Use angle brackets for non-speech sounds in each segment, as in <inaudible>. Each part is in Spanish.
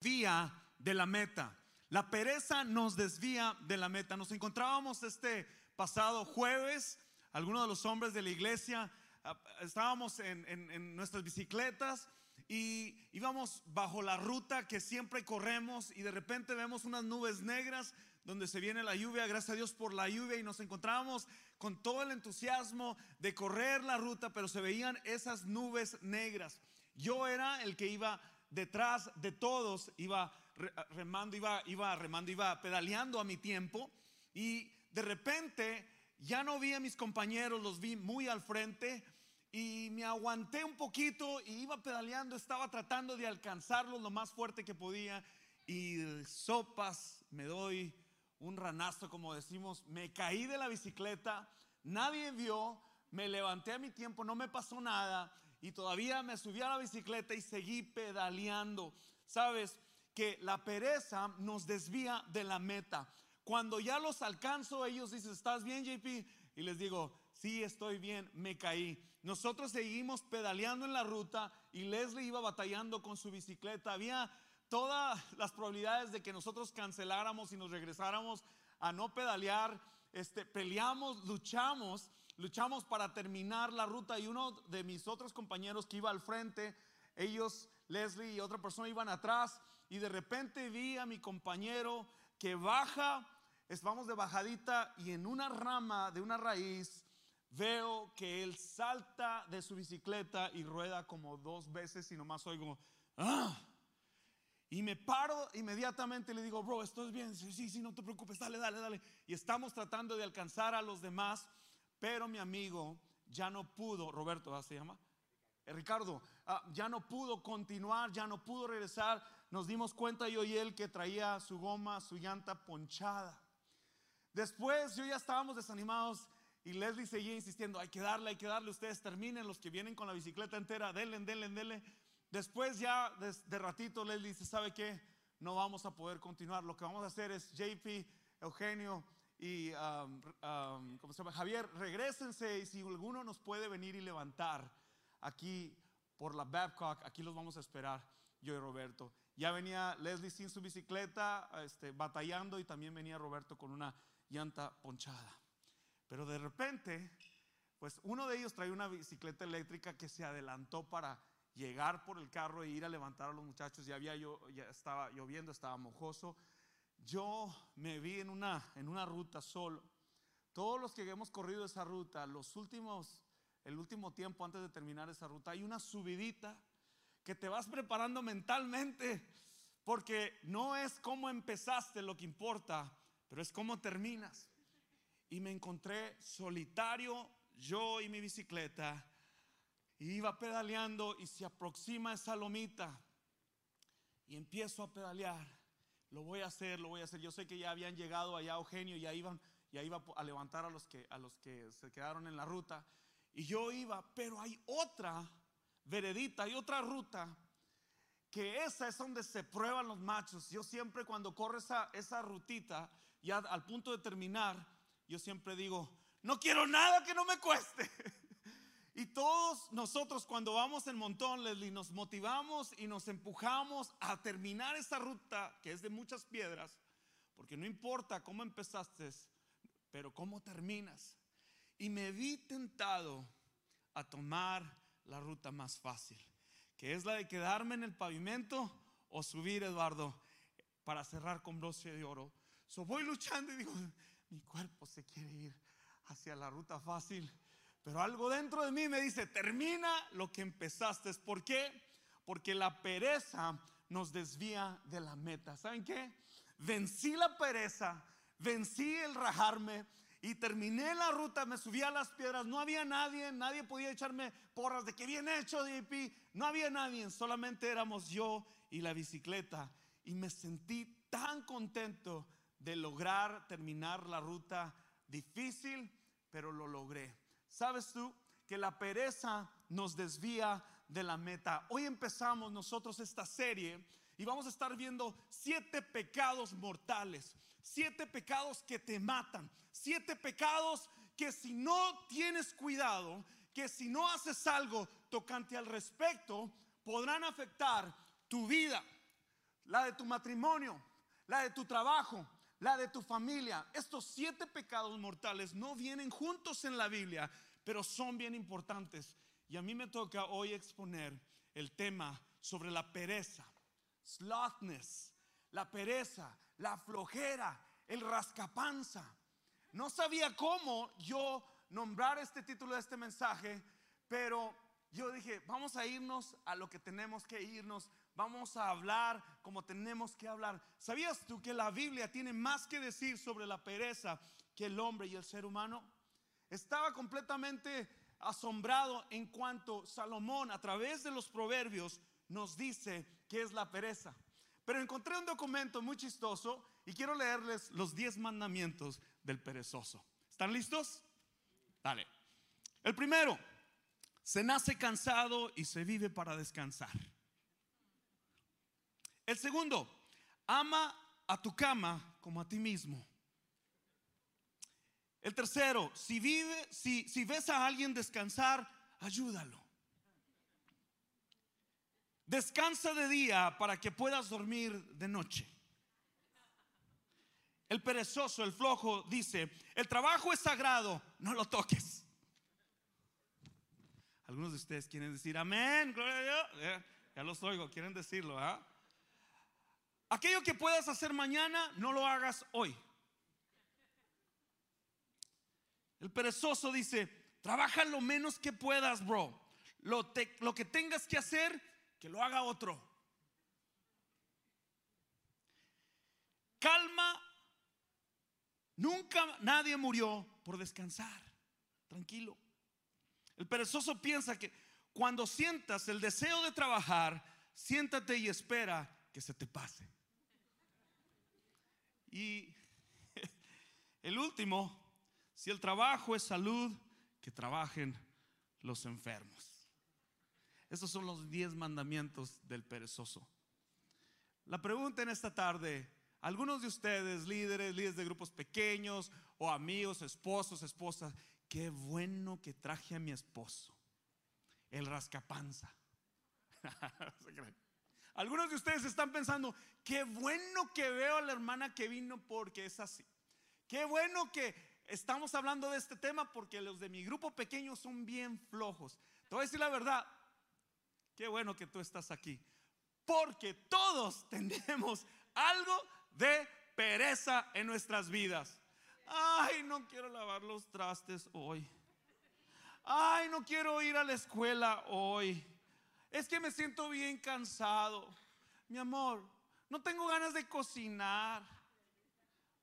desvía de la meta. La pereza nos desvía de la meta. Nos encontrábamos este pasado jueves, algunos de los hombres de la iglesia, ah, estábamos en, en nuestras bicicletas y íbamos bajo la ruta que siempre corremos y de repente vemos unas nubes negras donde se viene la lluvia, gracias a Dios por la lluvia y nos encontrábamos con todo el entusiasmo de correr la ruta, pero se veían esas nubes negras. Yo era el que iba detrás de todos, iba remando, iba, iba remando, iba pedaleando a mi tiempo y de repente ya no vi a mis compañeros, los vi muy al frente y me aguanté un poquito y iba pedaleando, estaba tratando de alcanzarlos lo más fuerte que podía y sopas me doy un ranazo como decimos, me caí de la bicicleta, nadie vio, me levanté a mi tiempo, no me pasó nada y todavía me subí a la bicicleta y seguí pedaleando. Sabes que la pereza nos desvía de la meta. Cuando ya los alcanzo, ellos dicen, ¿estás bien, JP? Y les digo, sí, estoy bien, me caí. Nosotros seguimos pedaleando en la ruta y Leslie iba batallando con su bicicleta. Había todas las probabilidades de que nosotros canceláramos y nos regresáramos a no pedalear. Este, peleamos, luchamos luchamos para terminar la ruta y uno de mis otros compañeros que iba al frente, ellos, Leslie y otra persona iban atrás y de repente vi a mi compañero que baja, vamos de bajadita y en una rama de una raíz veo que él salta de su bicicleta y rueda como dos veces y nomás oigo, ¡ah! Y me paro inmediatamente y le digo, bro, ¿esto es bien? Sí, sí, no te preocupes, dale, dale, dale. Y estamos tratando de alcanzar a los demás. Pero mi amigo ya no pudo, Roberto ¿ah, se llama, eh, Ricardo, ah, ya no pudo continuar, ya no pudo regresar. Nos dimos cuenta yo y él que traía su goma, su llanta ponchada. Después yo ya estábamos desanimados y Leslie seguía insistiendo, hay que darle, hay que darle, ustedes terminen, los que vienen con la bicicleta entera, denle, denle, denle. Después ya de, de ratito Leslie dice, ¿sabe qué? No vamos a poder continuar. Lo que vamos a hacer es JP, Eugenio, y ¿cómo se llama? Javier, regresense y si alguno nos puede venir y levantar aquí por la Babcock, aquí los vamos a esperar, yo y Roberto. Ya venía Leslie sin su bicicleta, este, batallando y también venía Roberto con una llanta ponchada. Pero de repente, pues uno de ellos traía una bicicleta eléctrica que se adelantó para llegar por el carro e ir a levantar a los muchachos. Ya había yo, ya estaba lloviendo, estaba mojoso yo me vi en una, en una ruta solo. Todos los que hemos corrido esa ruta, los últimos, el último tiempo antes de terminar esa ruta, hay una subidita que te vas preparando mentalmente, porque no es cómo empezaste lo que importa, pero es cómo terminas. Y me encontré solitario, yo y mi bicicleta, y iba pedaleando y se aproxima esa lomita y empiezo a pedalear lo voy a hacer, lo voy a hacer. Yo sé que ya habían llegado allá Eugenio, ya iban, ya iba a levantar a los que, a los que se quedaron en la ruta. Y yo iba, pero hay otra veredita, hay otra ruta, que esa es donde se prueban los machos. Yo siempre cuando corro esa, esa rutita, ya al punto de terminar, yo siempre digo, no quiero nada que no me cueste. <laughs> Y todos nosotros cuando vamos en montón, Leslie, nos motivamos y nos empujamos a terminar esa ruta que es de muchas piedras, porque no importa cómo empezaste, pero cómo terminas. Y me vi tentado a tomar la ruta más fácil, que es la de quedarme en el pavimento o subir, Eduardo, para cerrar con broche de oro. So voy luchando y digo, mi cuerpo se quiere ir hacia la ruta fácil pero algo dentro de mí me dice, termina lo que empezaste. ¿Por qué? Porque la pereza nos desvía de la meta. ¿Saben qué? Vencí la pereza, vencí el rajarme y terminé la ruta, me subí a las piedras, no había nadie, nadie podía echarme porras de que bien hecho, DP, no había nadie, solamente éramos yo y la bicicleta. Y me sentí tan contento de lograr terminar la ruta difícil, pero lo logré. ¿Sabes tú que la pereza nos desvía de la meta? Hoy empezamos nosotros esta serie y vamos a estar viendo siete pecados mortales, siete pecados que te matan, siete pecados que si no tienes cuidado, que si no haces algo tocante al respecto, podrán afectar tu vida, la de tu matrimonio, la de tu trabajo, la de tu familia. Estos siete pecados mortales no vienen juntos en la Biblia, pero son bien importantes. Y a mí me toca hoy exponer el tema sobre la pereza, slothness, la pereza, la flojera, el rascapanza. No sabía cómo yo nombrar este título de este mensaje, pero yo dije, vamos a irnos a lo que tenemos que irnos, vamos a hablar como tenemos que hablar. ¿Sabías tú que la Biblia tiene más que decir sobre la pereza que el hombre y el ser humano? Estaba completamente asombrado en cuanto Salomón a través de los proverbios nos dice que es la pereza. Pero encontré un documento muy chistoso y quiero leerles los 10 mandamientos del perezoso. ¿Están listos? Dale. El primero, se nace cansado y se vive para descansar. El segundo, ama a tu cama como a ti mismo. El tercero, si vive, si, ves a alguien descansar, ayúdalo. Descansa de día para que puedas dormir de noche. El perezoso, el flojo, dice, el trabajo es sagrado, no lo toques. Algunos de ustedes quieren decir, amén, gloria a Dios. Ya los oigo, quieren decirlo. ¿ah? Aquello que puedas hacer mañana, no lo hagas hoy. El perezoso dice, trabaja lo menos que puedas, bro. Lo, que tengas que hacer, que lo haga otro. Calma. Nunca nadie murió por descansar. Tranquilo. El perezoso piensa que cuando sientas el deseo de trabajar, siéntate y espera que se te pase. Y <laughs> el último, si el trabajo es salud, que trabajen los enfermos. Estos son los diez mandamientos del perezoso. La pregunta en esta tarde, algunos de ustedes, líderes, líderes de grupos pequeños o amigos, esposos, esposas, qué bueno que traje a mi esposo, el rascapanza. <laughs> Algunos de ustedes están pensando, qué bueno que veo a la hermana que vino porque es así. Qué bueno que estamos hablando de este tema porque los de mi grupo pequeño son bien flojos. Te voy a decir la verdad, Qué bueno que tú estás aquí. Porque todos <laughs> tenemos algo de pereza en nuestras vidas. Ay, no quiero lavar los trastes hoy. Ay, no quiero ir a la escuela hoy. Es que me siento bien cansado. Mi amor, no tengo ganas de cocinar.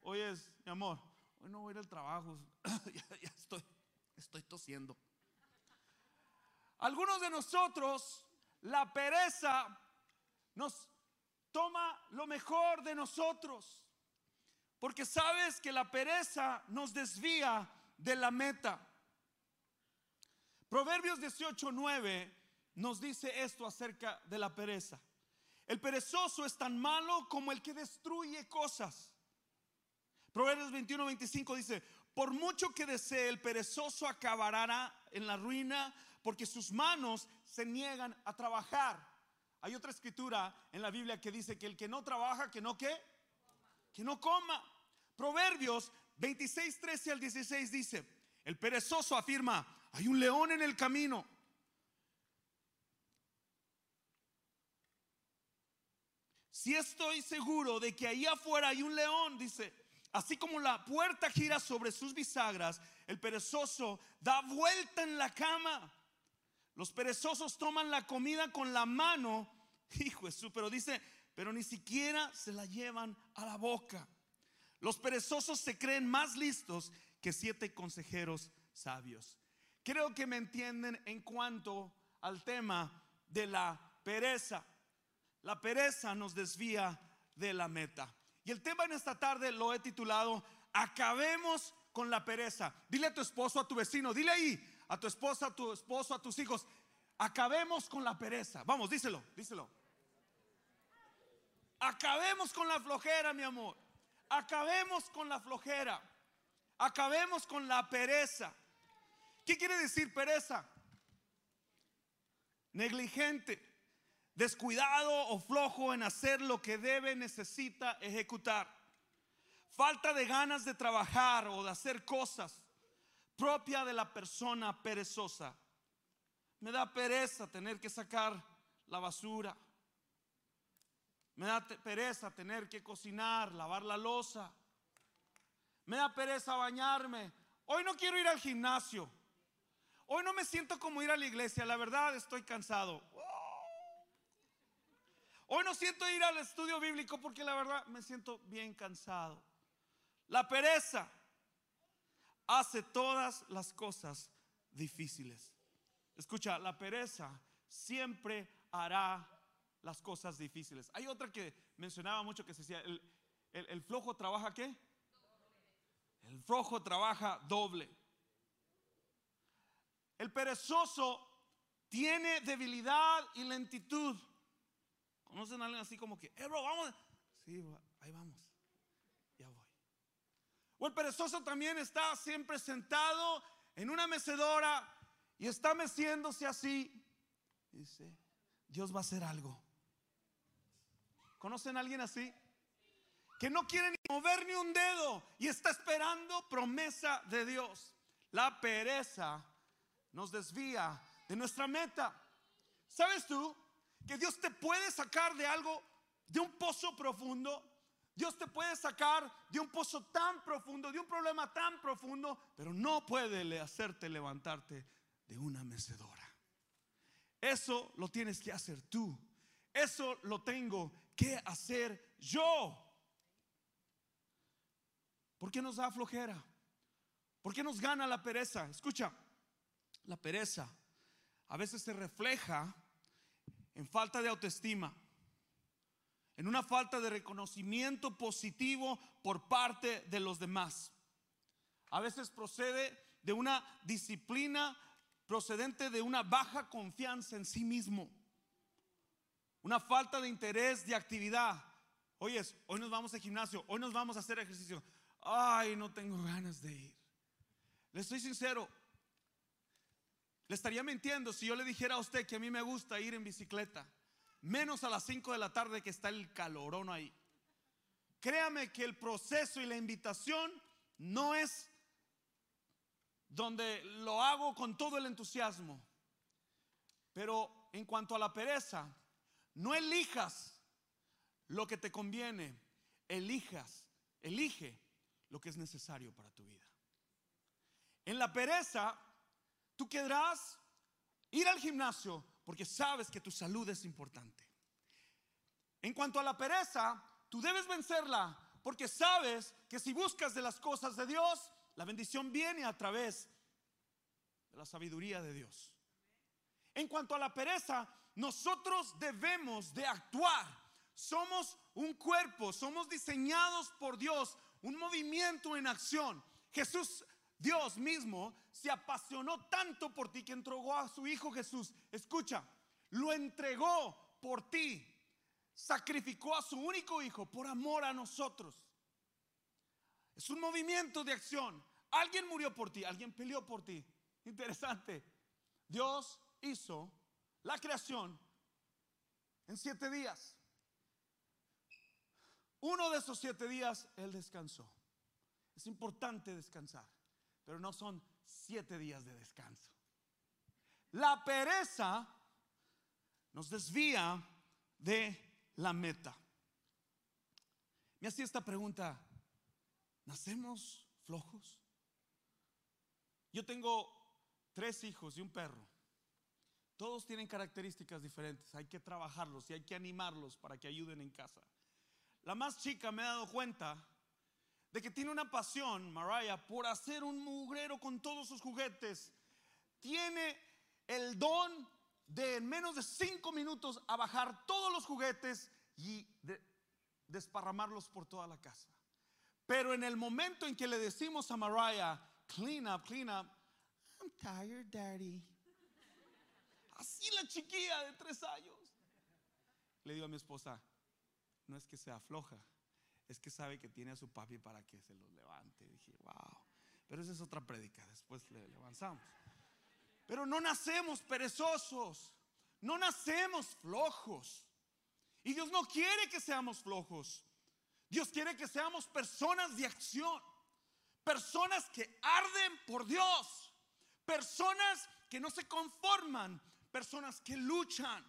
Hoy es, mi amor, hoy no voy a ir al trabajo. <laughs> ya, ya estoy, estoy tosiendo. Algunos de nosotros la pereza nos toma lo mejor de nosotros. Porque sabes que la pereza nos desvía de la meta. Proverbios 18:9 nos dice esto acerca de la pereza. El perezoso es tan malo como el que destruye cosas. Proverbios 21:25 dice, por mucho que desee el perezoso acabará en la ruina, porque sus manos se niegan a trabajar. Hay otra escritura en la Biblia que dice que el que no trabaja, que no qué, que no coma. Proverbios 26, 13 al 16 dice, el perezoso afirma, hay un león en el camino. Si estoy seguro de que ahí afuera hay un león, dice, así como la puerta gira sobre sus bisagras, el perezoso da vuelta en la cama los perezosos toman la comida con la mano, <laughs> hijo Jesús, pero dice, pero ni siquiera se la llevan a la boca. Los perezosos se creen más listos que siete consejeros sabios. Creo que me entienden en cuanto al tema de la pereza. La pereza nos desvía de la meta. Y el tema en esta tarde lo he titulado Acabemos con la pereza. Dile a tu esposo, a tu vecino, dile ahí, a tu esposa, a tu esposo, a tus hijos. Acabemos con la pereza. Vamos, díselo, díselo. Acabemos con la flojera, mi amor. Acabemos con la flojera. Acabemos con la pereza. ¿Qué quiere decir pereza? Negligente, descuidado o flojo en hacer lo que debe, necesita ejecutar. Falta de ganas de trabajar o de hacer cosas propia de la persona perezosa. Me da pereza tener que sacar la basura. Me da pereza tener que cocinar, lavar la losa. Me da pereza bañarme. Hoy no quiero ir al gimnasio. Hoy no me siento como ir a la iglesia. La verdad estoy cansado. Hoy no siento ir al estudio bíblico porque la verdad me siento bien cansado. La pereza hace todas las cosas difíciles. Escucha, la pereza siempre hará las cosas difíciles. Hay otra que mencionaba mucho que se decía, el, flojo trabaja qué? El flojo trabaja doble. El perezoso tiene debilidad y lentitud. ¿Conocen a alguien así como que, eh, bro, vamos? Sí, ahí vamos. Ya voy. O el perezoso también está siempre sentado en una mecedora y está meciéndose así. Dice, Dios va a hacer algo. ¿Conocen a alguien así? Que no quiere ni mover ni un dedo y está esperando promesa de Dios. La pereza nos desvía de nuestra meta. ¿Sabes tú que Dios te puede sacar de algo, de un pozo profundo? Dios te puede sacar de un pozo tan profundo, de un problema tan profundo, pero no puede hacerte levantarte de una mecedora. Eso lo tienes que hacer tú. Eso lo tengo que hacer yo. ¿Por qué nos da flojera? ¿Por qué nos gana la pereza? Escucha, la pereza a veces se refleja en falta de autoestima, en una falta de reconocimiento positivo por parte de los demás. A veces procede de una disciplina procedente de una baja confianza en sí mismo, una falta de interés de actividad. Oye, hoy nos vamos al gimnasio, hoy nos vamos a hacer ejercicio. Ay, no tengo ganas de ir. Le estoy sincero, le estaría mintiendo si yo le dijera a usted que a mí me gusta ir en bicicleta, menos a las 5 de la tarde que está el calorón ahí. Créame que el proceso y la invitación no es donde lo hago con todo el entusiasmo. Pero en cuanto a la pereza, no elijas lo que te conviene, elijas, elige lo que es necesario para tu vida. En la pereza, tú querrás ir al gimnasio porque sabes que tu salud es importante. En cuanto a la pereza, tú debes vencerla porque sabes que si buscas de las cosas de Dios, la bendición viene a través de la sabiduría de Dios. En cuanto a la pereza, nosotros debemos de actuar. Somos un cuerpo, somos diseñados por Dios, un movimiento en acción. Jesús, Dios mismo, se apasionó tanto por ti que entregó a su Hijo Jesús. Escucha, lo entregó por ti. Sacrificó a su único Hijo por amor a nosotros. Es un movimiento de acción. Alguien murió por ti, alguien peleó por ti. Interesante. Dios hizo la creación en siete días. Uno de esos siete días Él descansó. Es importante descansar, pero no son siete días de descanso. La pereza nos desvía de la meta. Me hacía esta pregunta ¿Nacemos flojos? Yo tengo tres hijos y un perro. Todos tienen características diferentes. Hay que trabajarlos y hay que animarlos para que ayuden en casa. La más chica me ha dado cuenta de que tiene una pasión, Mariah, por hacer un mugrero con todos sus juguetes. Tiene el don de en menos de cinco minutos a bajar todos los juguetes y desparramarlos por toda la casa. Pero en el momento en que le decimos a Mariah, clean up, clean up, I'm tired, daddy. Así la chiquilla de tres años. Le digo a mi esposa, no es que sea floja, es que sabe que tiene a su papi para que se los levante. Dije, wow. Pero esa es otra prédica, después le, le avanzamos. Pero no nacemos perezosos. No nacemos flojos. Y Dios no quiere que seamos flojos. Dios quiere que seamos personas de acción. Personas que arden por Dios. Personas que no se conforman. Personas que luchan.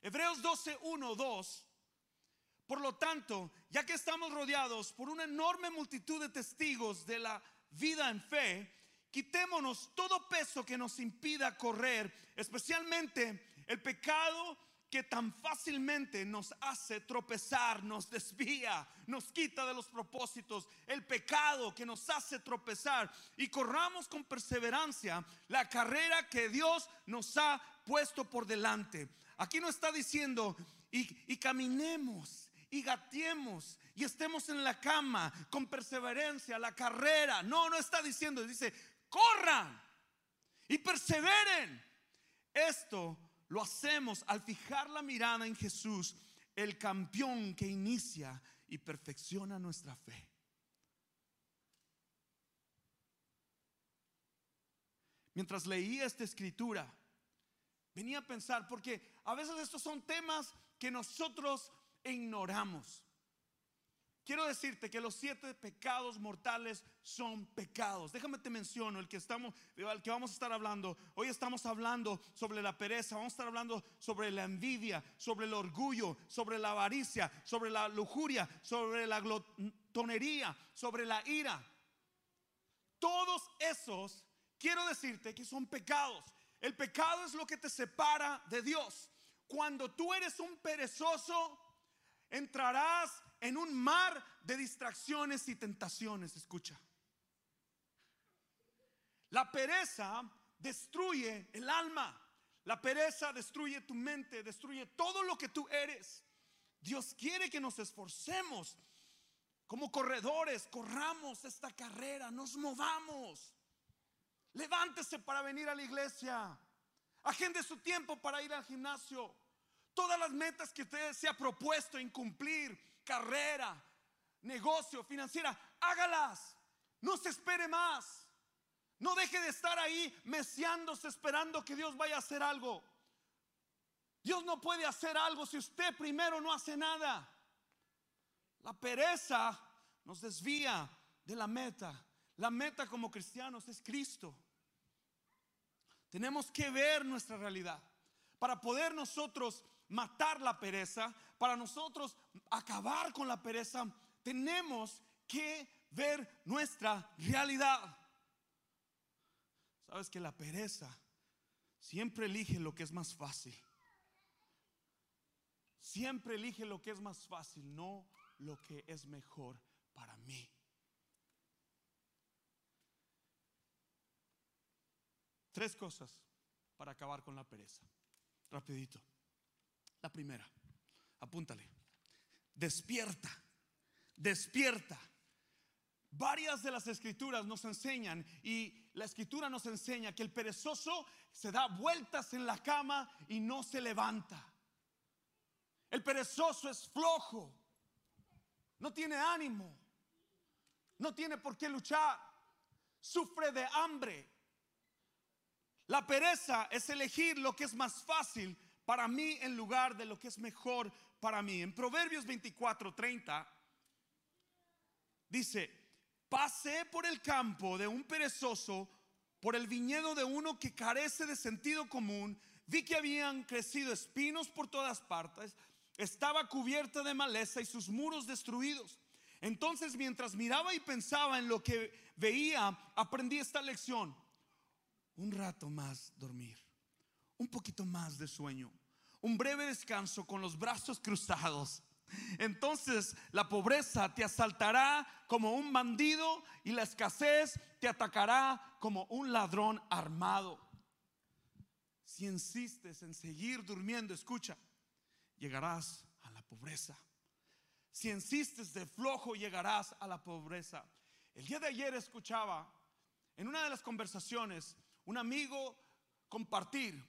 Hebreos 12, 1, 2. Por lo tanto, ya que estamos rodeados por una enorme multitud de testigos de la vida en fe, quitémonos todo peso que nos impida correr, especialmente el pecado que tan fácilmente nos hace tropezar, nos desvía, nos quita de los propósitos, el pecado que nos hace tropezar y corramos con perseverancia la carrera que Dios nos ha puesto por delante. Aquí no está diciendo y, y caminemos y gatemos y estemos en la cama con perseverancia, la carrera. No, no está diciendo, dice, corran y perseveren. Esto lo hacemos al fijar la mirada en Jesús, el campeón que inicia y perfecciona nuestra fe. Mientras leía esta escritura, venía a pensar, porque a veces estos son temas que nosotros ignoramos. Quiero decirte que los siete pecados mortales son pecados. Déjame te menciono el que estamos, el que vamos a estar hablando. Hoy estamos hablando sobre la pereza, vamos a estar hablando sobre la envidia, sobre el orgullo, sobre la avaricia, sobre la lujuria, sobre la glotonería, sobre la ira. Todos esos, quiero decirte que son pecados. El pecado es lo que te separa de Dios. Cuando tú eres un perezoso, entrarás en un mar de distracciones y tentaciones. Escucha. La pereza destruye el alma. La pereza destruye tu mente, destruye todo lo que tú eres. Dios quiere que nos esforcemos como corredores, corramos esta carrera, nos movamos. Levántese para venir a la iglesia. Agende su tiempo para ir al gimnasio. Todas las metas que usted se ha propuesto en cumplir, carrera, negocio, financiera, hágalas. No se espere más. No deje de estar ahí meciándose esperando que Dios vaya a hacer algo. Dios no puede hacer algo si usted primero no hace nada. La pereza nos desvía de la meta. La meta como cristianos es Cristo. Tenemos que ver nuestra realidad para poder nosotros matar la pereza, para nosotros acabar con la pereza, tenemos que ver nuestra realidad. Sabes que la pereza siempre elige lo que es más fácil. Siempre elige lo que es más fácil, no lo que es mejor para mí. Tres cosas para acabar con la pereza. Rapidito. La primera, apúntale. Despierta, despierta. Varias de las escrituras nos enseñan y la escritura nos enseña que el perezoso se da vueltas en la cama y no se levanta. El perezoso es flojo, no tiene ánimo, no tiene por qué luchar, sufre de hambre. La pereza es elegir lo que es más fácil para mí en lugar de lo que es mejor para mí. En Proverbios 24, 30 dice, pasé por el campo de un perezoso, por el viñedo de uno que carece de sentido común, vi que habían crecido espinos por todas partes, estaba cubierta de maleza y sus muros destruidos. Entonces mientras miraba y pensaba en lo que veía, aprendí esta lección. Un rato más dormir un poquito más de sueño, un breve descanso con los brazos cruzados. Entonces la pobreza te asaltará como un bandido y la escasez te atacará como un ladrón armado. Si insistes en seguir durmiendo, escucha, llegarás a la pobreza. Si insistes de flojo, llegarás a la pobreza. El día de ayer escuchaba en una de las conversaciones un amigo compartir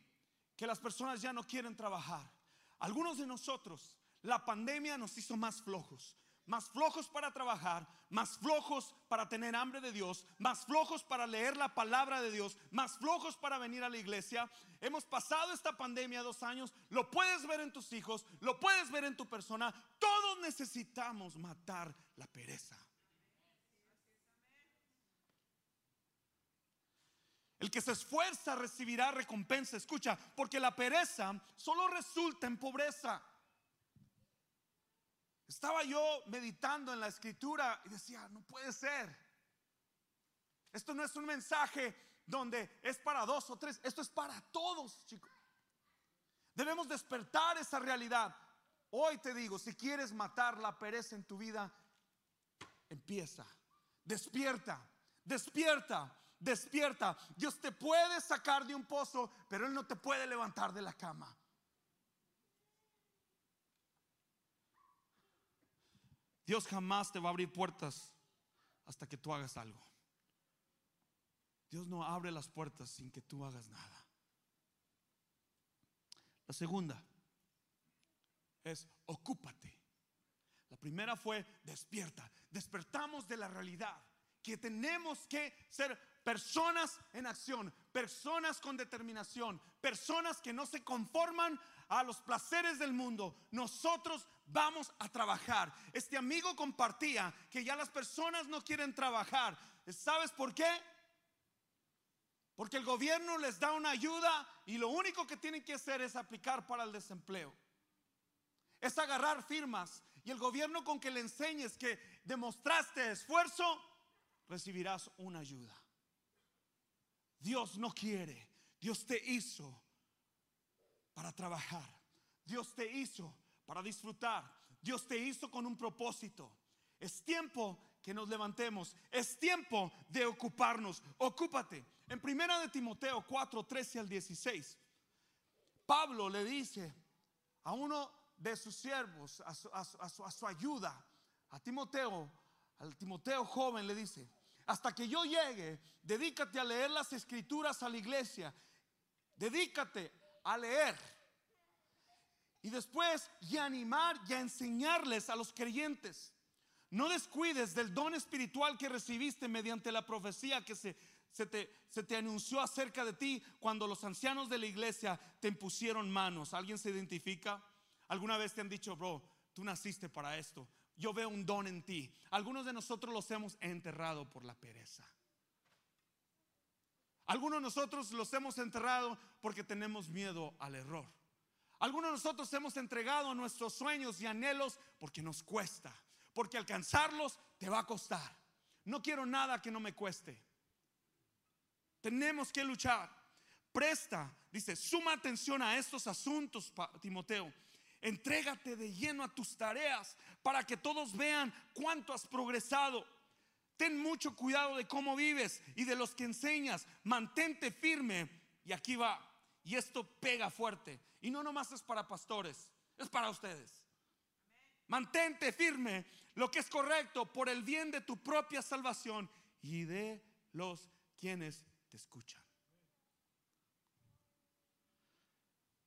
que las personas ya no quieren trabajar. Algunos de nosotros, la pandemia nos hizo más flojos. más flojos para trabajar, más flojos para tener hambre de Dios, más flojos para leer la palabra de Dios, más flojos para venir a la iglesia. Hemos pasado esta pandemia dos años, lo puedes ver en tus hijos, lo puedes ver en tu persona. Todos necesitamos matar la pereza. El que se esfuerza recibirá recompensa. Escucha, porque la pereza solo resulta en pobreza. Estaba yo meditando en la escritura y decía, no puede ser. Esto no es un mensaje donde es para dos o tres, esto es para todos, chicos. Debemos despertar esa realidad. Hoy te digo, si quieres matar la pereza en tu vida, empieza. Despierta, despierta, despierta. Dios te puede sacar de un pozo, pero Él no te puede levantar de la cama. Dios jamás te va a abrir puertas hasta que tú hagas algo. Dios no abre las puertas sin que tú hagas nada. La segunda es ocúpate. La primera fue despierta. Despertamos de la realidad que tenemos que ser personas en acción, personas con determinación, personas que no se conforman a los placeres del mundo. Nosotros vamos a trabajar. Este amigo compartía que ya las personas no quieren trabajar. ¿Sabes por qué? Porque el gobierno les da una ayuda y lo único que tienen que hacer es aplicar para el desempleo. Es agarrar firmas y el gobierno con que le enseñes que demostraste esfuerzo, recibirás una ayuda. Dios no quiere, Dios te hizo para trabajar. Dios te hizo para disfrutar. Dios te hizo con un propósito. Es tiempo que nos levantemos. Es tiempo de ocuparnos. Ocúpate. En primera de Timoteo 4, 13 al 16, Pablo le dice a uno de sus siervos, a su, a su ayuda, a Timoteo, al Timoteo joven le dice, hasta que yo llegue, dedícate a leer las escrituras a la iglesia. Dedícate a leer. Y después, y animar y a enseñarles a los creyentes. No descuides del don espiritual que recibiste mediante la profecía que se, se, te, se te anunció acerca de ti cuando los ancianos de la iglesia te impusieron manos. ¿Alguien se identifica? ¿Alguna vez te han dicho, bro, tú naciste para esto? Yo veo un don en ti. Algunos de nosotros los hemos enterrado por la pereza. Algunos de nosotros los hemos enterrado porque tenemos miedo al error. Algunos de nosotros hemos entregado nuestros sueños y anhelos porque nos cuesta, porque alcanzarlos te va a costar. No quiero nada que no me cueste. Tenemos que luchar. Presta, dice, suma atención a estos asuntos, Timoteo. Entrégate de lleno a tus tareas para que todos vean cuánto has progresado. Ten mucho cuidado de cómo vives y de los que enseñas. Mantente firme. Y aquí va. Y esto pega fuerte. Y no nomás es para pastores, es para ustedes. Mantente firme lo que es correcto por el bien de tu propia salvación y de los quienes te escuchan.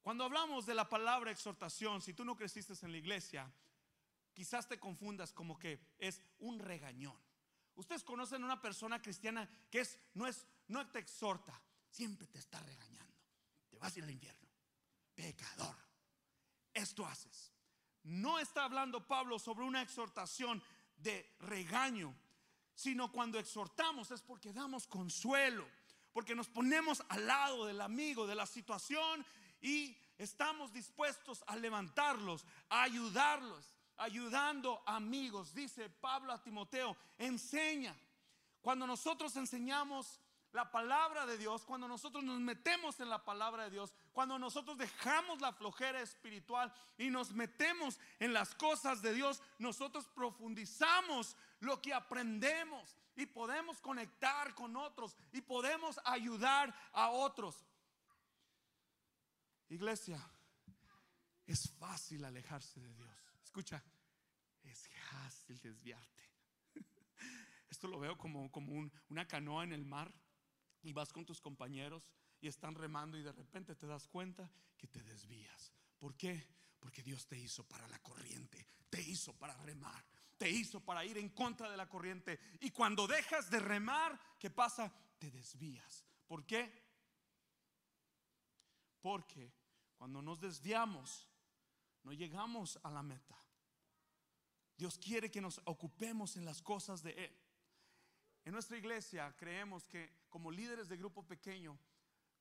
Cuando hablamos de la palabra exhortación, si tú no creciste en la iglesia, quizás te confundas como que es un regañón. Ustedes conocen a una persona cristiana que es, no, es, no te exhorta, siempre te está regañando. Te vas a ir al infierno. Pecador. Esto haces. No está hablando Pablo sobre una exhortación de regaño, sino cuando exhortamos es porque damos consuelo, porque nos ponemos al lado del amigo, de la situación y estamos dispuestos a levantarlos, a ayudarlos ayudando amigos. Dice Pablo a Timoteo, enseña. Cuando nosotros enseñamos la palabra de Dios, cuando nosotros nos metemos en la palabra de Dios, cuando nosotros dejamos la flojera espiritual y nos metemos en las cosas de Dios, nosotros profundizamos lo que aprendemos y podemos conectar con otros y podemos ayudar a otros. Iglesia, es fácil alejarse de Dios. Escucha, es fácil desviarte. <laughs> Esto lo veo como, como una canoa en el mar y vas con tus compañeros y están remando y de repente te das cuenta que te desvías. ¿Por qué? Porque Dios te hizo para la corriente, te hizo para remar, te hizo para ir en contra de la corriente. Y cuando dejas de remar, ¿qué pasa? Te desvías. ¿Por qué? Porque cuando nos desviamos, no llegamos a la meta. Dios quiere que nos ocupemos en las cosas de Él. En nuestra iglesia creemos que como líderes de grupo pequeño,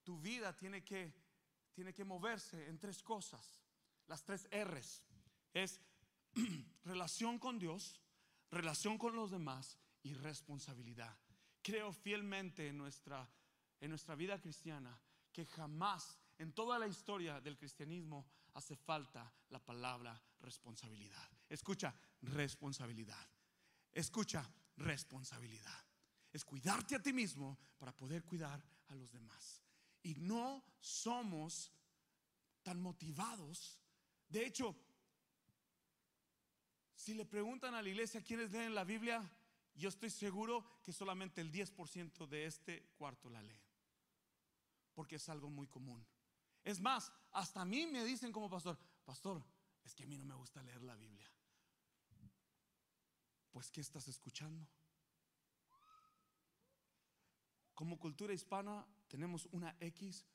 tu vida tiene que, tiene que moverse en tres cosas. Las tres R's. Es <clears throat> relación con Dios, relación con los demás y responsabilidad. Creo fielmente en nuestra, en nuestra vida cristiana que jamás en toda la historia del cristianismo hace falta la palabra responsabilidad. Escucha, responsabilidad. Escucha, responsabilidad. Es cuidarte a ti mismo para poder cuidar a los demás. Y no somos tan motivados. De hecho, si le preguntan a la iglesia quiénes leen la Biblia, yo estoy seguro que solamente el 10% de este cuarto la leen. Porque es algo muy común. Es más, hasta a mí me dicen como pastor, pastor, es que a mí no me gusta leer la Biblia. Pues, ¿qué estás escuchando? Como cultura hispana tenemos una X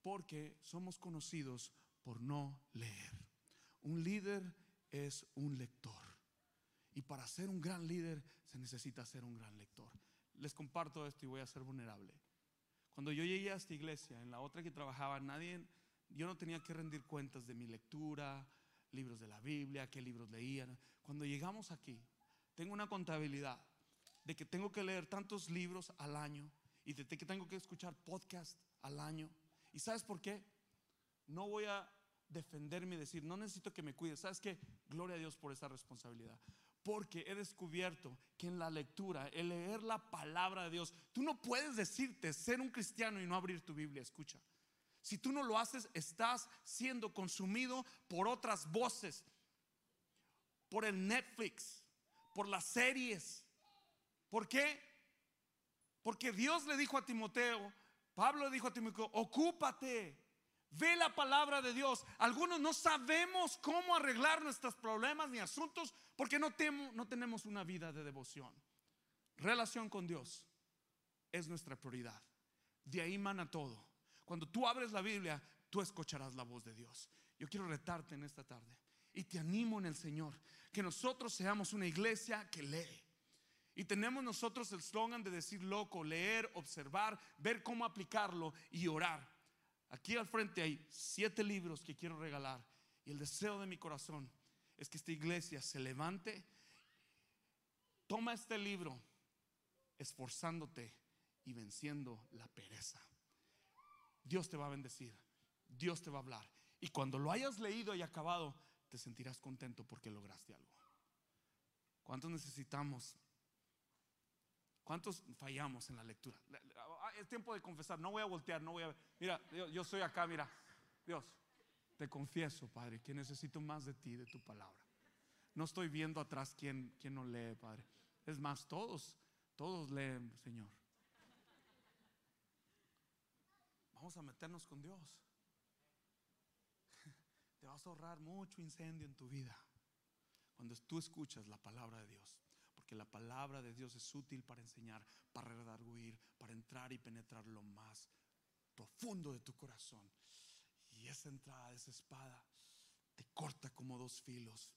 porque somos conocidos por no leer. Un líder es un lector. Y para ser un gran líder se necesita ser un gran lector. Les comparto esto y voy a ser vulnerable. Cuando yo llegué a esta iglesia, en la otra que trabajaba, nadie, yo no tenía que rendir cuentas de mi lectura, libros de la Biblia, qué libros leían. Cuando llegamos aquí, tengo una contabilidad de que tengo que leer tantos libros al año y de que tengo que escuchar podcast al año. ¿Y sabes por qué? No voy a defenderme y decir, no necesito que me cuides. ¿Sabes qué? Gloria a Dios por esa responsabilidad. Porque he descubierto que en la lectura, el leer la palabra de Dios, tú no puedes decirte ser un cristiano y no abrir tu Biblia. Escucha. Si tú no lo haces, estás siendo consumido por otras voces, por el Netflix, por las series. ¿Por qué? Porque Dios le dijo a Timoteo, Pablo le dijo a Timoteo, ocúpate Ve la palabra de Dios. Algunos no sabemos cómo arreglar nuestros problemas ni asuntos porque no, no tenemos una vida de devoción. Relación con Dios es nuestra prioridad. De ahí mana todo. Cuando tú abres la Biblia, tú escucharás la voz de Dios. Yo quiero retarte en esta tarde y te animo en el Señor que nosotros seamos una iglesia que lee. Y tenemos nosotros el slogan de decir loco, leer, observar, ver cómo aplicarlo y orar. Aquí al frente hay siete libros que quiero regalar. Y el deseo de mi corazón es que esta iglesia se levante. Toma este libro esforzándote y venciendo la pereza. Dios te va a bendecir. Dios te va a hablar. Y cuando lo hayas leído y acabado, te sentirás contento porque lograste algo. ¿Cuántos necesitamos ¿Cuántos fallamos en la lectura? Ah, es tiempo de confesar, no voy a voltear, no voy a... Mira, yo, soy acá, mira. Dios, te confieso, Padre, que necesito más de ti, de tu palabra. No estoy viendo atrás quién, quién no lee, Padre. Es más, todos, todos leen, Señor. Vamos a meternos con Dios. <laughs> Te vas a ahorrar mucho incendio en tu vida cuando tú escuchas la palabra de Dios que la palabra de Dios es útil para enseñar, para redarguir, para entrar y penetrar lo más profundo de tu corazón. Y esa entrada, esa espada, te corta como dos filos.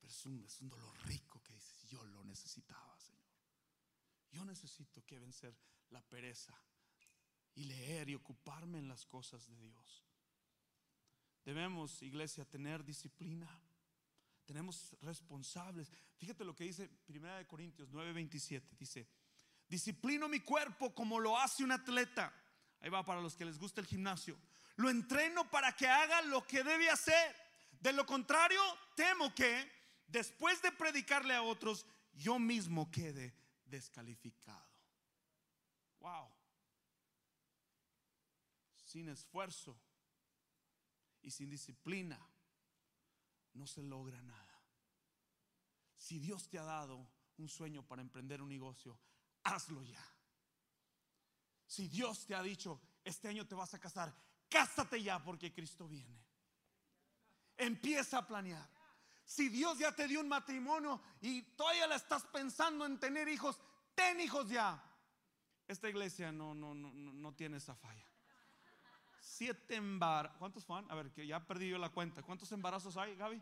Pero es un, es un dolor rico que dices, yo lo necesitaba, Señor. Yo necesito que vencer la pereza y leer y ocuparme en las cosas de Dios. Debemos, iglesia, tener disciplina tenemos responsables. Fíjate lo que dice Primera de Corintios 9:27. Dice, disciplino mi cuerpo como lo hace un atleta. Ahí va para los que les gusta el gimnasio. Lo entreno para que haga lo que debe hacer. De lo contrario, temo que después de predicarle a otros, yo mismo quede descalificado. Wow. Sin esfuerzo y sin disciplina no se logra nada. Si Dios te ha dado un sueño para emprender un negocio, hazlo ya. Si Dios te ha dicho, este año te vas a casar, cásate ya porque Cristo viene. Empieza a planear. Si Dios ya te dio un matrimonio y todavía la estás pensando en tener hijos, ten hijos ya. Esta iglesia no, no, no, no tiene esa falla. Siete embarazos. ¿Cuántos fueron? A ver, que ya perdí yo la cuenta. ¿Cuántos embarazos hay, Gaby?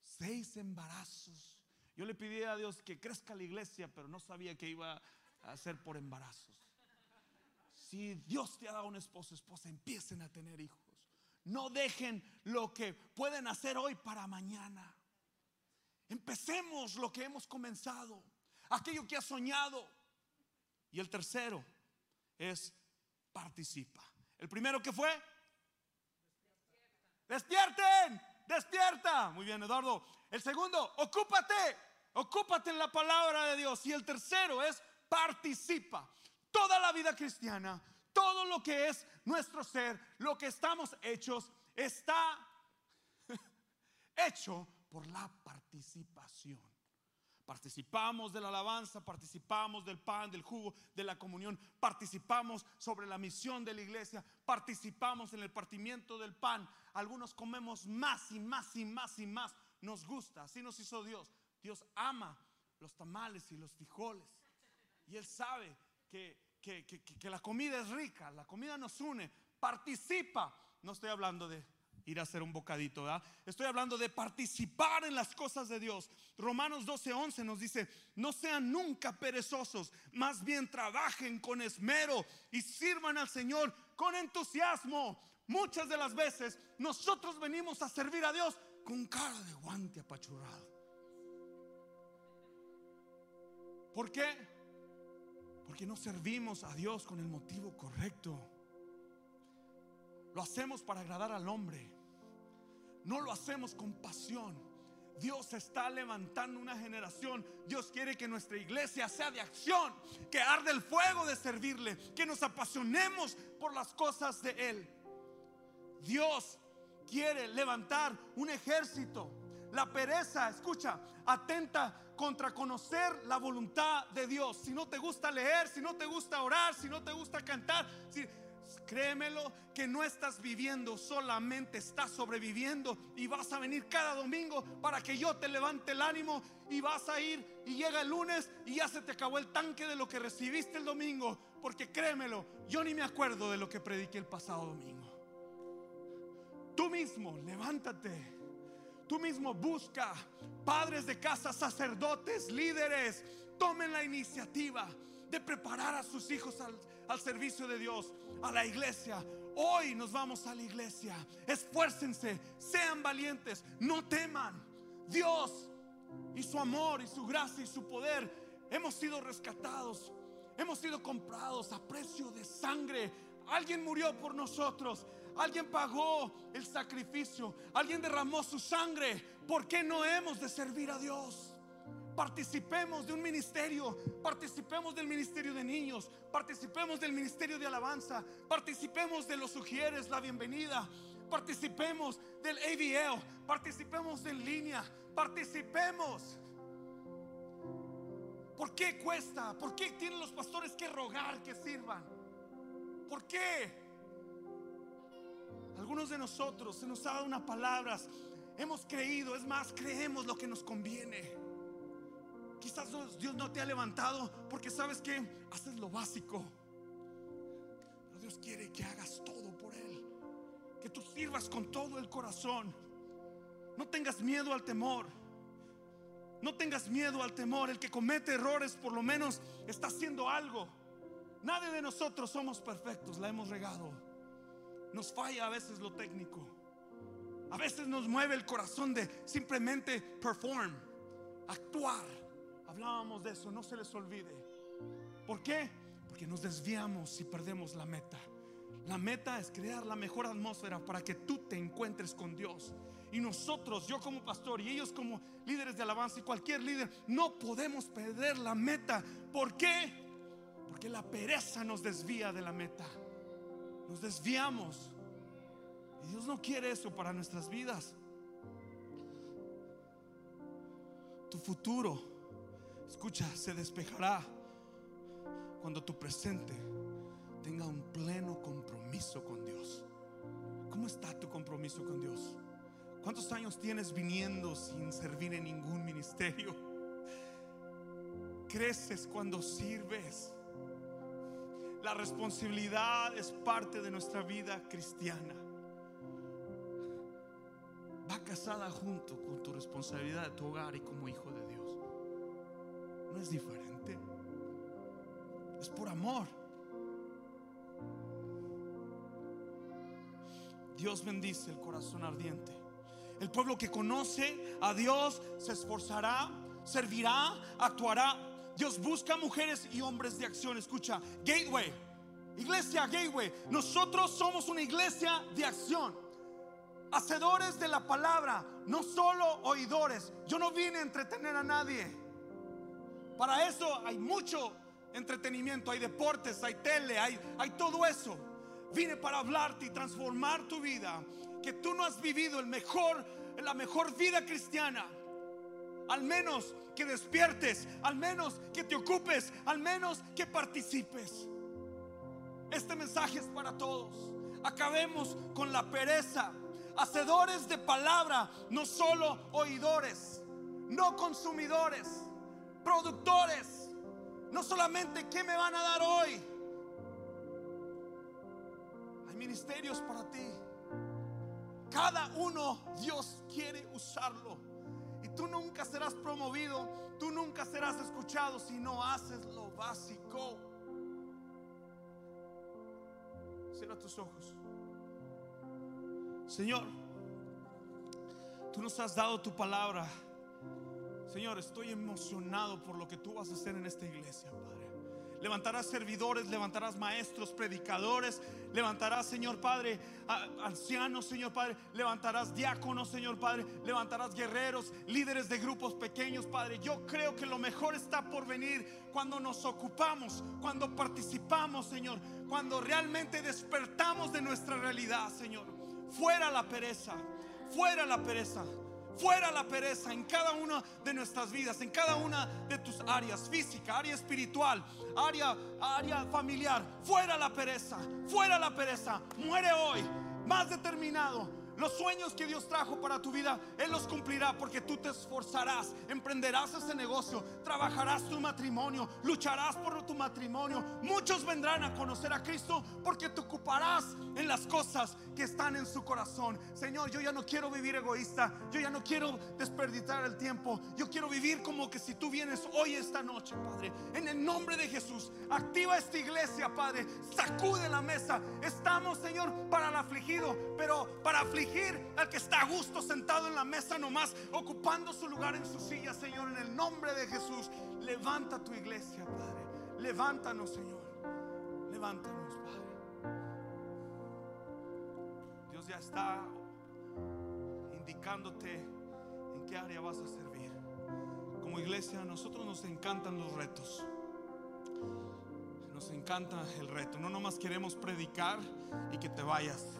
Seis embarazos. Yo le pedí a Dios que crezca la iglesia, pero no sabía que iba a ser por embarazos. Si Dios te ha dado un esposo, esposa, empiecen a tener hijos. No dejen lo que pueden hacer hoy para mañana. Empecemos lo que hemos comenzado, aquello que has soñado. Y el tercero es participa. El primero que fue, despierten, despierta. Muy bien, Eduardo. El segundo, ocúpate, ocúpate en la palabra de Dios. Y el tercero es participa. Toda la vida cristiana, todo lo que es nuestro ser, lo que estamos hechos, está <laughs> hecho por la participación. Participamos de la alabanza, participamos del pan, del jugo, de la comunión, participamos sobre la misión de la iglesia, participamos en el partimiento del pan. Algunos comemos más y más y más y más. Nos gusta, así nos hizo Dios. Dios ama los tamales y los frijoles. Y Él sabe que, que, la comida es rica, la comida nos une. Participa. No estoy hablando de ir a hacer un bocadito, Estoy hablando de participar en las cosas de Dios. Romanos 12:11 nos dice, no sean nunca perezosos, más bien trabajen con esmero y sirvan al Señor con entusiasmo. Muchas de las veces nosotros venimos a servir a Dios con cara de guante apachurrado. ¿Por qué? Porque no servimos a Dios con el motivo correcto. Lo hacemos para agradar al hombre. No lo hacemos con pasión. Dios está levantando una generación. Dios quiere que nuestra iglesia sea de acción, que arde el fuego de servirle, que nos apasionemos por las cosas de Él. Dios quiere levantar un ejército. La pereza, escucha, atenta contra conocer la voluntad de Dios. Si no te gusta leer, si no te gusta orar, si no te gusta cantar, si, créemelo que no estás viviendo, solamente estás sobreviviendo y vas a venir cada domingo para que yo te levante el ánimo y vas a ir y llega el lunes y ya se te acabó el tanque de lo que recibiste el domingo, porque créemelo, yo ni me acuerdo de lo que prediqué el pasado domingo. Tú mismo, levántate. Tú mismo busca padres de casa, sacerdotes, líderes. Tomen la iniciativa de preparar a sus hijos al, servicio de Dios, a la iglesia. Hoy nos vamos a la iglesia. Esfuércense, sean valientes, no teman. Dios y su amor y su gracia y su poder hemos sido rescatados, hemos sido comprados a precio de sangre. Alguien murió por nosotros. Alguien pagó el sacrificio. Alguien derramó su sangre. ¿Por qué no hemos de servir a Dios? Participemos de un ministerio, participemos del ministerio de niños, participemos del ministerio de alabanza, participemos de los sugieres, la bienvenida, participemos del AVL, participemos en línea, participemos. ¿Por qué cuesta? ¿Por qué tienen los pastores que rogar que sirvan? ¿Por qué? Algunos de nosotros se nos ha dado unas palabras, hemos creído, es más, creemos lo que nos conviene. Dios no te ha levantado porque sabes que haces lo básico. Pero Dios quiere que hagas todo por Él. Que tú sirvas con todo el corazón. No tengas miedo al temor. No tengas miedo al temor. El que comete errores por lo menos está haciendo algo. Nadie de nosotros somos perfectos, la hemos regado. Nos falla a veces lo técnico. A veces nos mueve el corazón de simplemente perform, actuar. Hablábamos de eso, no se les olvide. ¿Por qué? Porque nos desviamos y perdemos la meta. La meta es crear la mejor atmósfera para que tú te encuentres con Dios. Y nosotros, yo como pastor y ellos como líderes de alabanza y cualquier líder, no podemos perder la meta. ¿Por qué? Porque la pereza nos desvía de la meta. Nos desviamos. Y Dios no quiere eso para nuestras vidas. Tu futuro, escucha, se despejará cuando tu presente tenga un pleno compromiso con Dios. ¿Cómo está tu compromiso con Dios? ¿Cuántos años tienes viniendo sin servir en ningún ministerio? Creces cuando sirves. La responsabilidad es parte de nuestra vida cristiana. Va casada junto con tu responsabilidad de tu hogar y como hijo de Dios. No es diferente. Es por amor. Dios bendice el corazón ardiente. El pueblo que conoce a Dios se esforzará, servirá, actuará. Dios busca mujeres y hombres de acción. Escucha, Gateway, iglesia Gateway. Nosotros somos una iglesia de acción. Hacedores de la palabra, no solo oidores. Yo no vine a entretener a nadie. Para eso hay mucho entretenimiento, hay deportes, hay tele, hay, hay todo eso. Vine para hablarte y transformar tu vida. Que tú no has vivido el mejor, la mejor vida cristiana. Al menos que despiertes, al menos que te ocupes, al menos que participes. Este mensaje es para todos. Acabemos con la pereza. Hacedores de palabra, no solo oidores, no consumidores, productores. No solamente qué me van a dar hoy, ministerios para ti. Cada uno Dios quiere usarlo. Y tú nunca serás promovido, tú nunca serás escuchado si no haces lo básico. Cierra tus ojos. Señor, tú nos has dado tu palabra. Señor, estoy emocionado por lo que tú vas a hacer en esta iglesia, Padre. Levantarás servidores, levantarás maestros, predicadores, levantarás, Señor Padre, ancianos, Señor Padre, levantarás diáconos, Señor Padre, levantarás guerreros, líderes de grupos pequeños, Padre. Yo creo que lo mejor está por venir cuando nos ocupamos, cuando participamos, Señor, cuando realmente despertamos de nuestra realidad, Señor. Fuera la pereza, fuera la pereza. Fuera la pereza en cada una de nuestras vidas, en cada una de tus áreas, física, área espiritual, área, área familiar. Fuera la pereza, fuera la pereza. Muere hoy, más determinado, los sueños que Dios trajo para tu vida, Él los cumplirá porque tú te esforzarás, emprenderás ese negocio, trabajarás tu matrimonio, lucharás por tu matrimonio. Muchos vendrán a conocer a Cristo porque te ocuparás en las cosas que están en su corazón. Señor, yo ya no quiero vivir egoísta, yo ya no quiero desperdiciar el tiempo, yo quiero vivir como que si tú vienes hoy esta noche, Padre. En el nombre de Jesús, activa esta iglesia, Padre. Sacude la mesa. Estamos, Señor, para el afligido, pero para afligir al que está a gusto sentado en la mesa nomás, ocupando su lugar en su silla, Señor, en el nombre de Jesús. Levanta tu iglesia, Padre. Levántanos, Señor. Levántanos, Padre. Dios ya está indicándote en qué área vas a servir. Como iglesia, a nosotros nos encantan los retos. Nos encanta el reto. No nomás queremos predicar y que te vayas.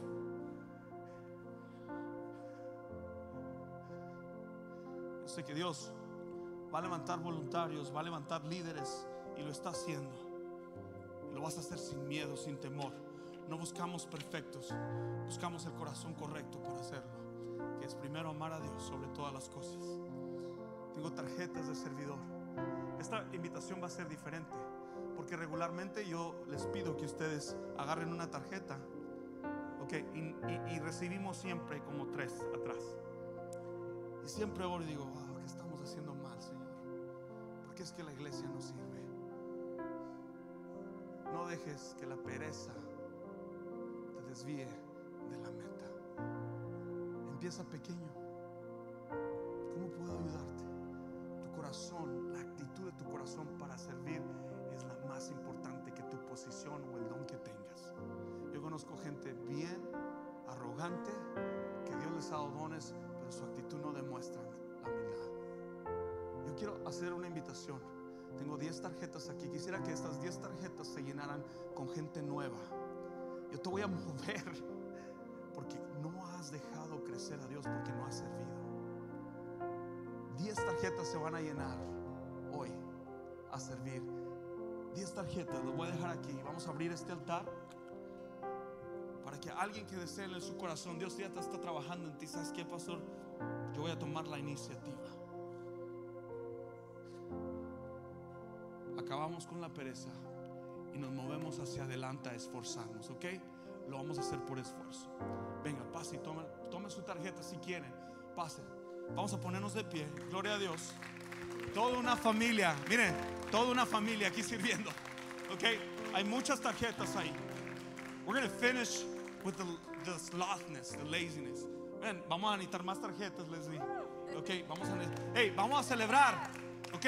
Sé que Dios va a levantar voluntarios, va a levantar líderes y lo está haciendo. lo vas a hacer sin miedo, sin temor. No buscamos perfectos, buscamos el corazón correcto para hacerlo, que es primero amar a Dios sobre todas las cosas. Tengo tarjetas de servidor. Esta invitación va a ser diferente, porque regularmente yo les pido que ustedes agarren una tarjeta, ok, y, y recibimos siempre como tres atrás. Y siempre oro y digo, wow, ¿qué estamos haciendo mal, Señor? Porque es que la iglesia no sirve. No dejes que la pereza te desvíe de la meta. Empieza pequeño. ¿Cómo puedo ayudarte? Tu corazón, la actitud de tu corazón para servir es la más importante que tu posición o el don que tengas. Yo conozco gente bien arrogante que Dios les ha dado dones su actitud no demuestra la humildad. Yo quiero hacer una invitación. Tengo 10 tarjetas aquí. Quisiera que estas 10 tarjetas se llenaran con gente nueva. Yo te voy a mover porque no has dejado crecer a Dios porque no has servido. 10 tarjetas se van a llenar hoy a servir. 10 tarjetas, las voy a dejar aquí. Vamos a abrir este altar que alguien que desee en su corazón, Dios ya está trabajando en ti. ¿Sabes qué, pastor? Yo voy a tomar la iniciativa. Acabamos con la pereza y nos movemos hacia adelante a esforzarnos, ¿ok? Lo vamos a hacer por esfuerzo. Venga, pase y tome, tome su tarjeta si quieren. Pase. Vamos a ponernos de pie. Gloria a Dios. Toda una familia, miren, toda una familia aquí sirviendo. ¿Ok? Hay muchas tarjetas ahí. We're going to finish with the, the slothness, the laziness. Ven, vamos a necesitar más tarjetas, Leslie. Ok, vamos a, hey, vamos a celebrar. Ok,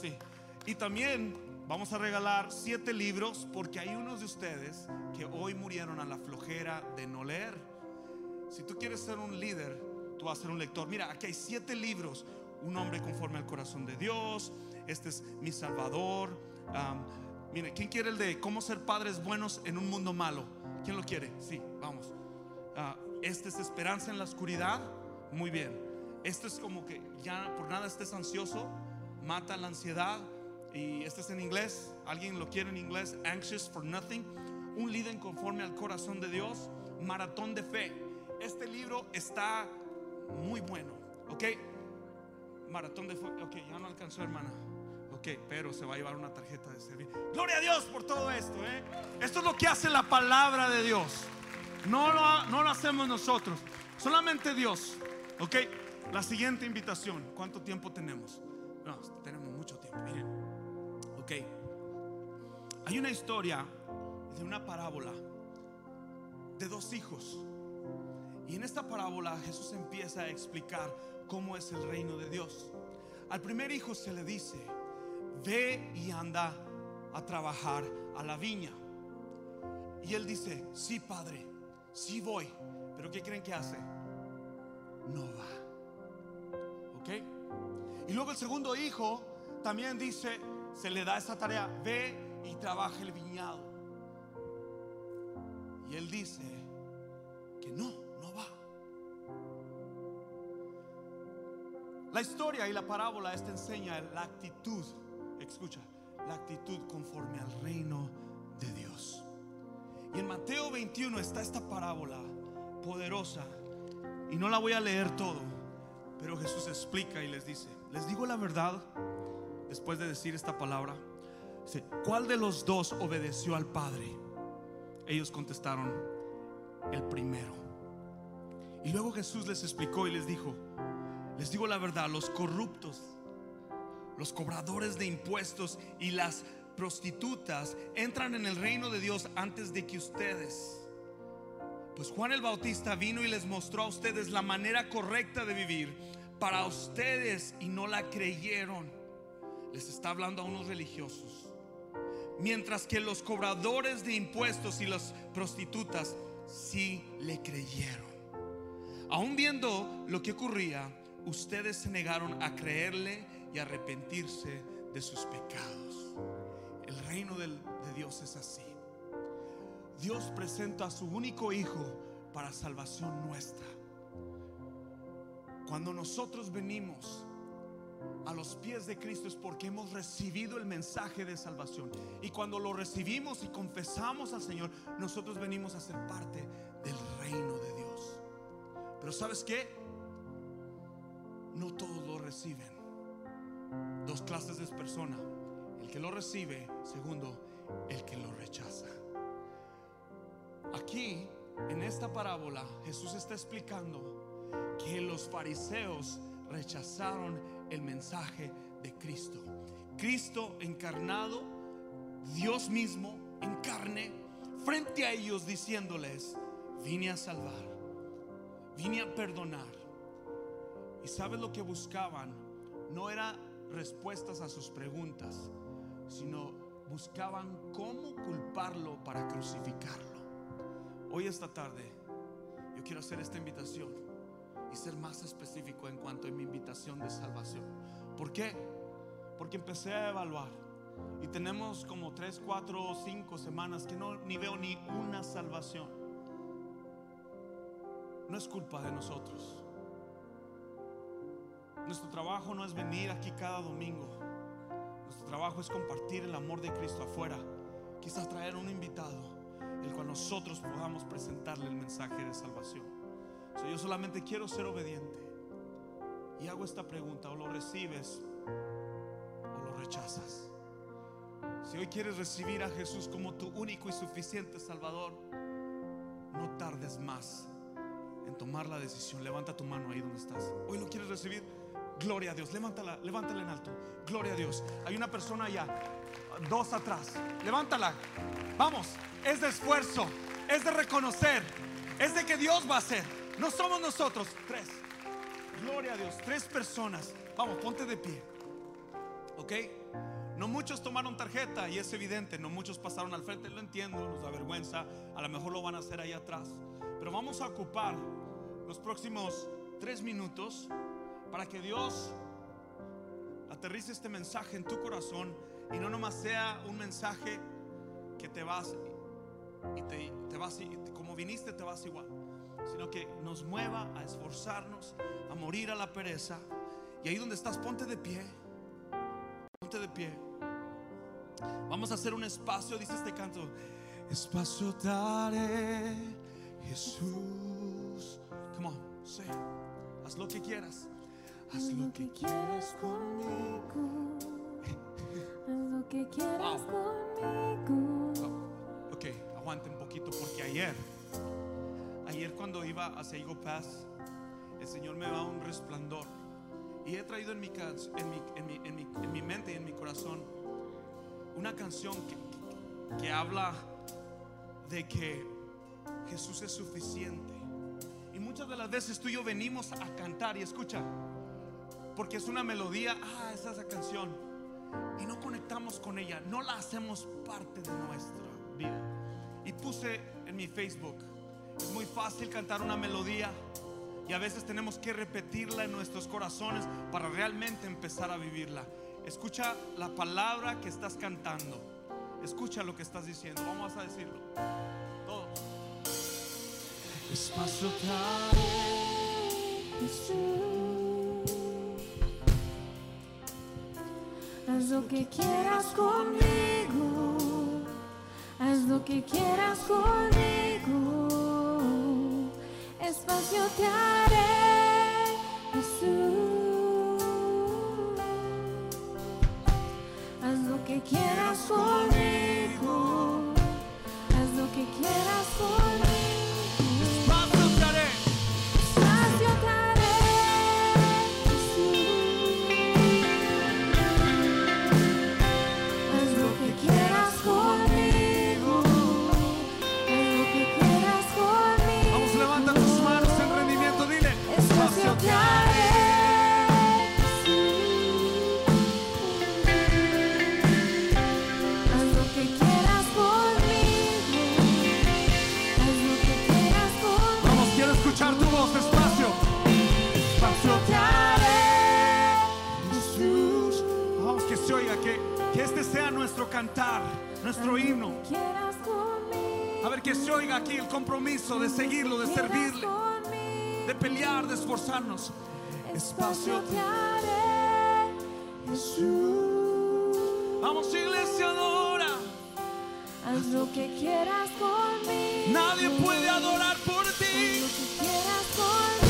sí. Y también vamos a regalar siete libros porque hay unos de ustedes que hoy murieron a la flojera de no leer. Si tú quieres ser un líder, tú vas a ser un lector. Mira, aquí hay siete libros. Un hombre conforme al corazón de Dios. Este es mi Salvador. mire, ¿quién quiere el de cómo ser padres buenos en un mundo malo? ¿Quién lo quiere? Sí, vamos. Ah, este es esperanza en la oscuridad. Muy bien. Este es como que ya por nada estés ansioso. Mata la ansiedad. Y este es en inglés. ¿Alguien lo quiere en inglés? Anxious for nothing. Un líder conforme al corazón de Dios. Maratón de fe. Este libro está muy bueno. ¿Ok? Maratón de fe. Ok, ya no alcanzó, hermana. Ok, pero se va a llevar una tarjeta de servicio. Gloria a Dios por todo esto. ¿eh? Esto es lo que hace la palabra de Dios. No lo, no lo hacemos nosotros. Solamente Dios. Ok, la siguiente invitación. ¿Cuánto tiempo tenemos? No, tenemos mucho tiempo. Miren. Ok. Hay una historia de una parábola de dos hijos. Y en esta parábola Jesús empieza a explicar cómo es el reino de Dios. Al primer hijo se le dice, ve y anda a trabajar a la viña. Y él dice, sí, padre, sí voy. Pero ¿qué creen que hace? No va. ¿Ok? Y luego el segundo hijo también dice, se le da esa tarea, ve y trabaja el viñado. Y él dice que no. La historia y la parábola esta enseña la actitud, escucha, la actitud conforme al reino de Dios. Y en Mateo 21 está esta parábola poderosa y no la voy a leer todo, pero Jesús explica y les dice, les digo la verdad después de decir esta palabra. ¿cuál de los dos obedeció al Padre? Ellos contestaron, el primero. Y luego Jesús les explicó y les dijo, les digo la verdad, los corruptos, los cobradores de impuestos y las prostitutas entran en el reino de Dios antes de que ustedes. Pues Juan el Bautista vino y les mostró a ustedes la manera correcta de vivir para ustedes y no la creyeron. Les está hablando a unos religiosos. Mientras que los cobradores de impuestos y las prostitutas sí le creyeron. Aún viendo lo que ocurría, ustedes se negaron a creerle y arrepentirse de sus pecados. El reino de Dios es así. Dios presenta a su único hijo para salvación nuestra. Cuando nosotros venimos a los pies de Cristo es porque hemos recibido el mensaje de salvación. Y cuando lo recibimos y confesamos al Señor, nosotros venimos a ser parte del reino de Dios. Pero ¿sabes qué? no todos lo reciben. Dos clases de persona. El que lo recibe, segundo, el que lo rechaza. Aquí, en esta parábola, Jesús está explicando que los fariseos rechazaron el mensaje de Cristo. Cristo encarnado, Dios mismo en carne, frente a ellos diciéndoles, vine a salvar, vine a perdonar, ¿Y sabes lo que buscaban? No era respuestas a sus preguntas, sino buscaban cómo culparlo para crucificarlo. Hoy esta tarde yo quiero hacer esta invitación y ser más específico en cuanto a mi invitación de salvación. ¿Por qué? Porque empecé a evaluar y tenemos como 3, 4 o 5 semanas que no ni veo ni una salvación. No es culpa de nosotros. Nuestro trabajo no es venir aquí cada domingo. Nuestro trabajo es compartir el amor de Cristo afuera. Quizás traer un invitado. el cual nosotros podamos presentarle el mensaje de salvación. So, yo solamente quiero ser obediente y hago esta pregunta, o lo recibes o lo rechazas. Si hoy quieres recibir a Jesús como tu único y suficiente Salvador, no tardes más en tomar la decisión. Levanta tu mano ahí donde estás. Hoy lo quieres recibir. Gloria a Dios. Levántala, levántala en alto. Gloria a Dios. Hay una persona allá, dos atrás. Levántala. Vamos. Es de esfuerzo, es de reconocer, es de que Dios va a hacer. No somos nosotros. Tres. Gloria a Dios. Tres personas. Vamos, ponte de pie. ¿Ok? No muchos tomaron tarjeta y es evidente, no muchos pasaron al frente, lo entiendo, nos da vergüenza, a lo mejor lo van a hacer ahí atrás. Pero vamos a ocupar los próximos tres minutos para que Dios aterrice este mensaje en tu corazón y no nomás sea un mensaje que te vas y te, te vas y como viniste te vas igual, sino que nos mueva a esforzarnos, a morir a la pereza. Y ahí donde estás, ponte de pie, ponte de pie. Vamos a hacer un espacio, dice este canto. Espacio daré, Jesús. Come on, say. Haz lo que quieras. Haz lo que quieras conmigo. Haz lo que quieras Wow. conmigo. Ok, aguante un poquito porque ayer, ayer cuando iba hacia Eagle Pass, el Señor me da un resplandor. Y he traído en mi, en mi, en mi- en mi- en mi mente y en mi corazón una canción que, que- que habla de que Jesús es suficiente. Y muchas de las veces tú y yo venimos a cantar y escucha, porque es una melodía, ah, esa es la canción, y no conectamos con ella, no la hacemos parte de nuestra vida. Y puse en mi Facebook, es muy fácil cantar una melodía y a veces tenemos que repetirla en nuestros corazones para realmente empezar a vivirla. Escucha la palabra que estás cantando, escucha lo que estás diciendo, vamos a decirlo. Todos. Espacio Haz lo que quieras conmigo. Haz lo que quieras conmigo. Espacio te haré, Jesús. Haz lo que quieras conmigo. Espacio te haré, Jesús. Vamos, que se oiga, que, que este sea nuestro cantar, nuestro himno. A ver, que se oiga aquí el compromiso de seguirlo, de servirle, de pelear, de esforzarnos. Espacio te haré, Jesús. Vamos, iglesia, adora. Haz lo que quieras conmigo. Nadie puede adorar por Haz ti. lo que quieras conmigo.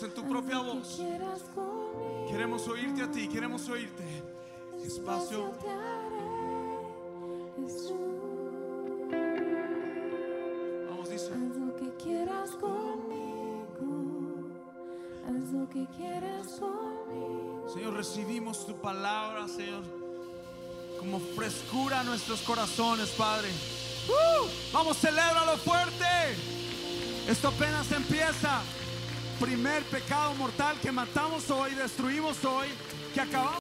En tu propia voz. Queremos oírte a ti, queremos oírte. Espacio. Vamos, dice. Haz lo que quieras conmigo. Haz lo que quieras conmigo. Señor, recibimos tu palabra, Señor, como frescura a nuestros corazones, Padre. ¡Uh! Vamos, celébralo fuerte. Esto apenas empieza. Primer pecado mortal que matamos hoy, destruimos hoy, que acabamos.